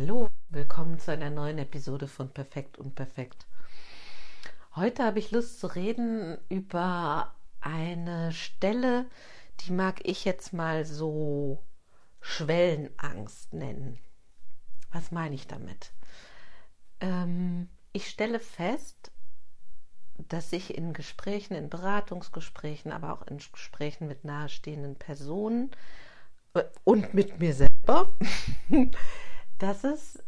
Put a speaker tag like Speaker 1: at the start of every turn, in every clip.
Speaker 1: Hallo, willkommen zu einer neuen Episode von Perfekt und Perfekt. Heute habe ich Lust zu reden über eine Stelle, die mag ich jetzt mal so Schwellenangst nennen. Was meine ich damit? Ähm, ich stelle fest, dass ich in Gesprächen, in Beratungsgesprächen, aber auch in Gesprächen mit nahestehenden Personen äh, und mit mir selber, dass es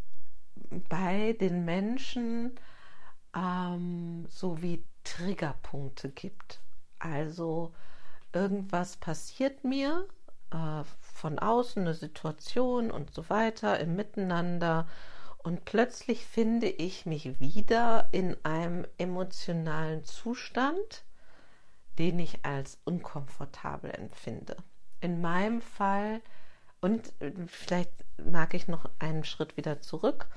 Speaker 1: bei den Menschen ähm, so wie Triggerpunkte gibt. Also irgendwas passiert mir äh, von außen, eine Situation und so weiter im Miteinander und plötzlich finde ich mich wieder in einem emotionalen Zustand, den ich als unkomfortabel empfinde. In meinem Fall, und vielleicht mag ich noch einen Schritt wieder zurück,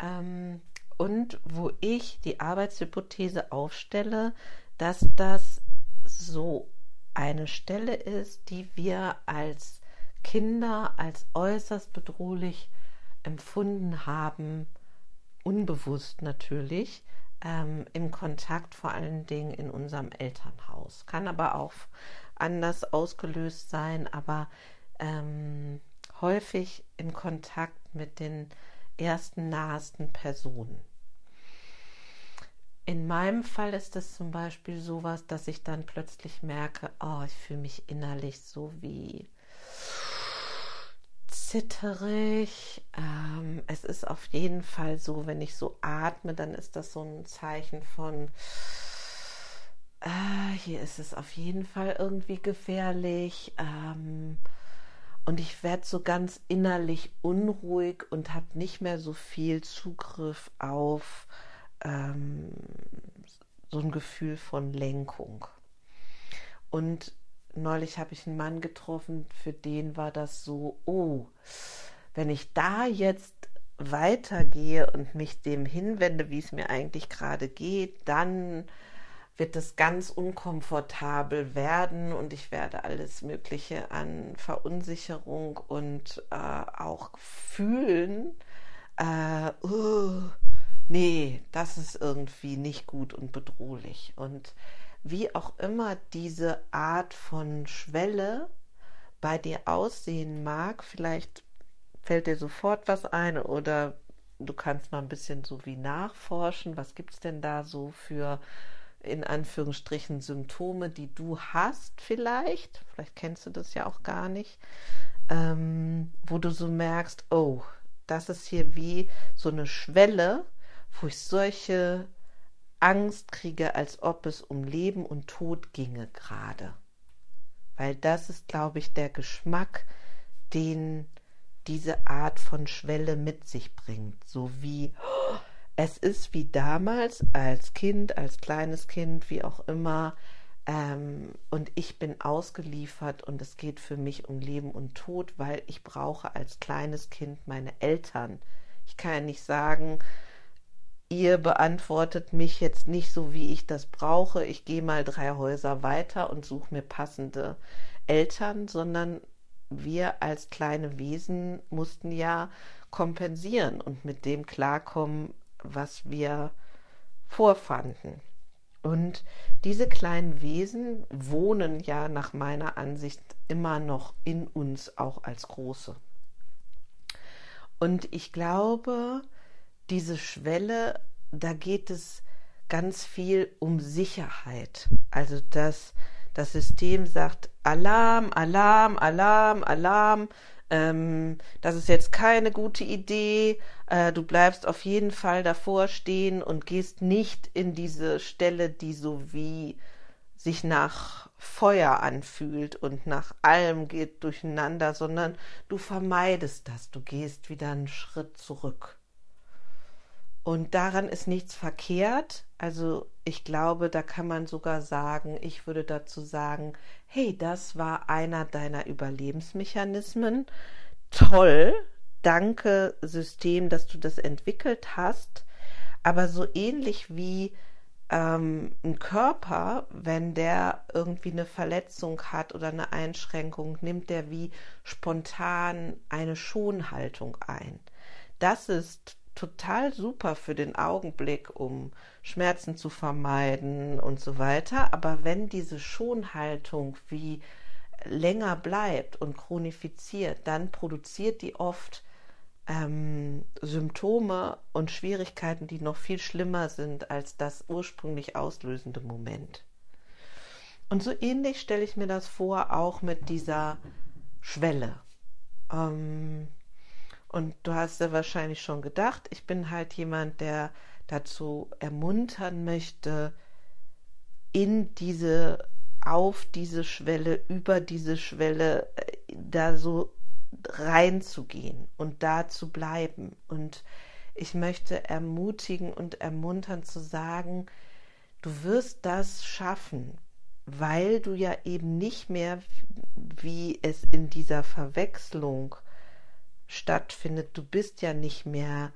Speaker 1: ähm, und wo ich die Arbeitshypothese aufstelle, dass das so eine Stelle ist, die wir als Kinder als äußerst bedrohlich empfunden haben, unbewusst natürlich, ähm, im Kontakt vor allen Dingen in unserem Elternhaus. Kann aber auch anders ausgelöst sein, aber ähm, häufig im Kontakt mit den ersten nahesten Personen. In meinem Fall ist es zum Beispiel sowas, dass ich dann plötzlich merke, oh, ich fühle mich innerlich so wie zitterig. Ähm, es ist auf jeden Fall so, wenn ich so atme, dann ist das so ein Zeichen von, äh, hier ist es auf jeden Fall irgendwie gefährlich. Ähm, und ich werde so ganz innerlich unruhig und habe nicht mehr so viel Zugriff auf ähm, so ein Gefühl von Lenkung. Und neulich habe ich einen Mann getroffen, für den war das so, oh, wenn ich da jetzt weitergehe und mich dem hinwende, wie es mir eigentlich gerade geht, dann wird es ganz unkomfortabel werden und ich werde alles Mögliche an Verunsicherung und äh, auch fühlen. Äh, uh, nee, das ist irgendwie nicht gut und bedrohlich. Und wie auch immer diese Art von Schwelle bei dir aussehen mag, vielleicht fällt dir sofort was ein oder du kannst mal ein bisschen so wie nachforschen, was gibt es denn da so für in Anführungsstrichen Symptome, die du hast vielleicht, vielleicht kennst du das ja auch gar nicht, ähm, wo du so merkst, oh, das ist hier wie so eine Schwelle, wo ich solche Angst kriege, als ob es um Leben und Tod ginge gerade. Weil das ist, glaube ich, der Geschmack, den diese Art von Schwelle mit sich bringt. So wie oh, es ist wie damals als Kind, als kleines Kind, wie auch immer. Ähm, und ich bin ausgeliefert und es geht für mich um Leben und Tod, weil ich brauche als kleines Kind meine Eltern. Ich kann ja nicht sagen, ihr beantwortet mich jetzt nicht so, wie ich das brauche. Ich gehe mal drei Häuser weiter und suche mir passende Eltern, sondern wir als kleine Wesen mussten ja kompensieren und mit dem klarkommen, was wir vorfanden. Und diese kleinen Wesen wohnen ja nach meiner Ansicht immer noch in uns, auch als große. Und ich glaube, diese Schwelle, da geht es ganz viel um Sicherheit. Also dass das System sagt Alarm, Alarm, Alarm, Alarm. Ähm, das ist jetzt keine gute Idee. Äh, du bleibst auf jeden Fall davor stehen und gehst nicht in diese Stelle, die so wie sich nach Feuer anfühlt und nach allem geht durcheinander, sondern du vermeidest das. Du gehst wieder einen Schritt zurück. Und daran ist nichts verkehrt. Also ich glaube, da kann man sogar sagen, ich würde dazu sagen, hey, das war einer deiner Überlebensmechanismen. Toll, danke System, dass du das entwickelt hast. Aber so ähnlich wie ähm, ein Körper, wenn der irgendwie eine Verletzung hat oder eine Einschränkung, nimmt der wie spontan eine Schonhaltung ein. das ist total super für den Augenblick, um Schmerzen zu vermeiden und so weiter. Aber wenn diese Schonhaltung wie länger bleibt und chronifiziert, dann produziert die oft ähm, Symptome und Schwierigkeiten, die noch viel schlimmer sind als das ursprünglich auslösende Moment. Und so ähnlich stelle ich mir das vor, auch mit dieser Schwelle. Ähm, und du hast ja wahrscheinlich schon gedacht, ich bin halt jemand, der dazu ermuntern möchte, in diese, auf diese Schwelle, über diese Schwelle, äh, da so reinzugehen und da zu bleiben. Und ich möchte ermutigen und ermuntern zu sagen, du wirst das schaffen, weil du ja eben nicht mehr, wie es in dieser Verwechslung stattfindet, du bist ja nicht mehr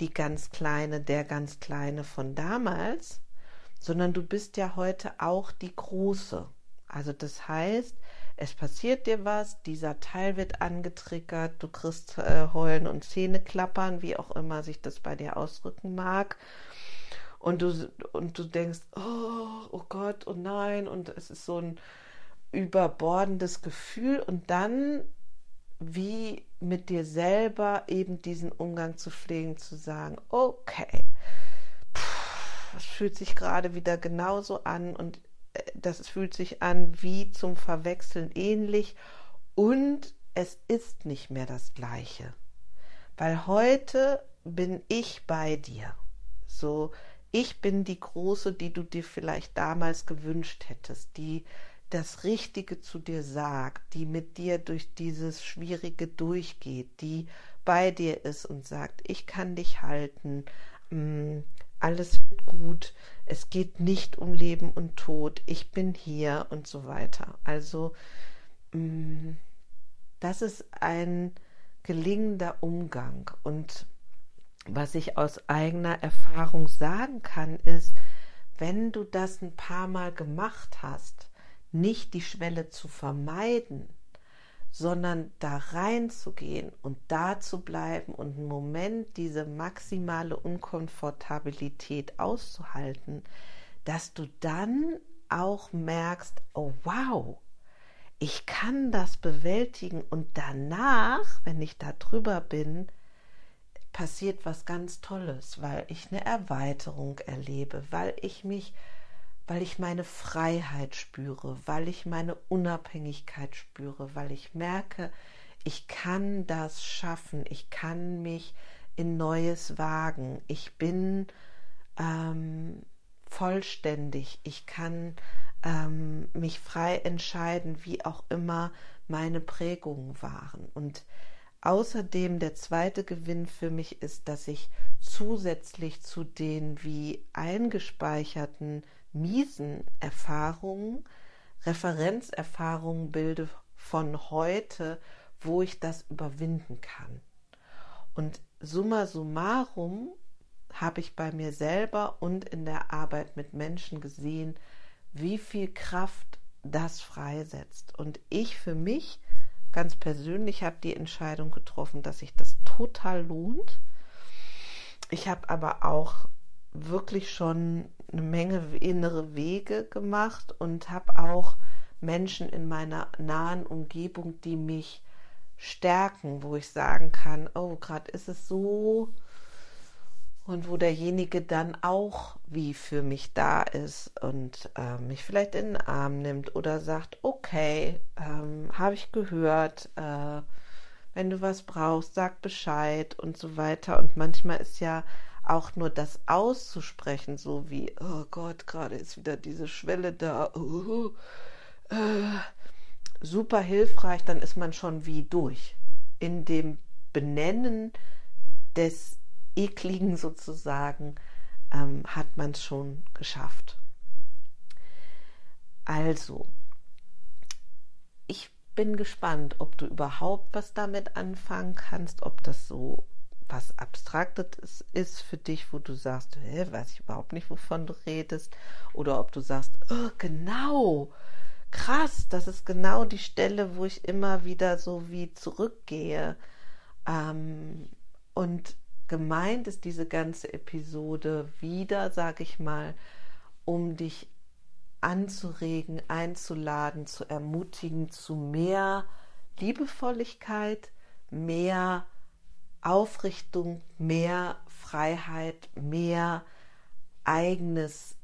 Speaker 1: die ganz kleine, der ganz kleine von damals, sondern du bist ja heute auch die große. Also das heißt, es passiert dir was, dieser Teil wird angetriggert, du kriegst äh, Heulen und Zähne klappern, wie auch immer sich das bei dir ausdrücken mag. Und du, und du denkst, oh, oh Gott, oh nein, und es ist so ein überbordendes Gefühl und dann wie mit dir selber eben diesen Umgang zu pflegen, zu sagen, okay, es fühlt sich gerade wieder genauso an und äh, das fühlt sich an wie zum Verwechseln ähnlich und es ist nicht mehr das gleiche. Weil heute bin ich bei dir. So, ich bin die große, die du dir vielleicht damals gewünscht hättest, die das Richtige zu dir sagt, die mit dir durch dieses Schwierige durchgeht, die bei dir ist und sagt, ich kann dich halten, mm, alles wird gut, es geht nicht um Leben und Tod, ich bin hier und so weiter. Also mm, das ist ein gelingender Umgang und was ich aus eigener Erfahrung sagen kann, ist, wenn du das ein paar Mal gemacht hast, nicht die Schwelle zu vermeiden, sondern da reinzugehen und da zu bleiben und einen Moment diese maximale Unkomfortabilität auszuhalten, dass du dann auch merkst, oh wow, ich kann das bewältigen und danach, wenn ich da drüber bin, passiert was ganz Tolles, weil ich eine Erweiterung erlebe, weil ich mich weil ich meine Freiheit spüre, weil ich meine Unabhängigkeit spüre, weil ich merke, ich kann das schaffen, ich kann mich in Neues wagen, ich bin ähm, vollständig, ich kann ähm, mich frei entscheiden, wie auch immer meine Prägungen waren. Und außerdem der zweite Gewinn für mich ist, dass ich zusätzlich zu den wie eingespeicherten miesen Erfahrungen, Referenzerfahrungen bilde von heute, wo ich das überwinden kann. Und summa summarum habe ich bei mir selber und in der Arbeit mit Menschen gesehen, wie viel Kraft das freisetzt. Und ich für mich ganz persönlich habe die Entscheidung getroffen, dass sich das total lohnt. Ich habe aber auch wirklich schon eine Menge innere Wege gemacht und habe auch Menschen in meiner nahen Umgebung, die mich stärken, wo ich sagen kann, oh, gerade ist es so und wo derjenige dann auch wie für mich da ist und äh, mich vielleicht in den Arm nimmt oder sagt, okay, ähm, habe ich gehört, äh, wenn du was brauchst, sag Bescheid und so weiter. Und manchmal ist ja auch nur das auszusprechen, so wie, oh Gott, gerade ist wieder diese Schwelle da, uh, uh, super hilfreich, dann ist man schon wie durch. In dem Benennen des Ekligen sozusagen ähm, hat man es schon geschafft. Also, ich bin gespannt, ob du überhaupt was damit anfangen kannst, ob das so was Abstraktes ist für dich, wo du sagst, hä, weiß ich überhaupt nicht, wovon du redest, oder ob du sagst, oh, genau, krass, das ist genau die Stelle, wo ich immer wieder so wie zurückgehe. Ähm, Und gemeint ist diese ganze Episode wieder, sage ich mal, um dich anzuregen, einzuladen, zu ermutigen zu mehr Liebevolligkeit, mehr Aufrichtung, mehr Freiheit, mehr eigenes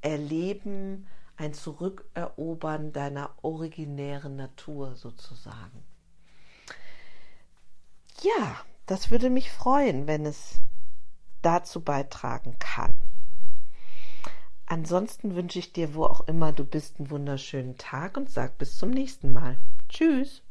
Speaker 1: Erleben, ein Zurückerobern deiner originären Natur sozusagen. Ja, das würde mich freuen, wenn es dazu beitragen kann. Ansonsten wünsche ich dir, wo auch immer du bist, einen wunderschönen Tag und sag bis zum nächsten Mal. Tschüss.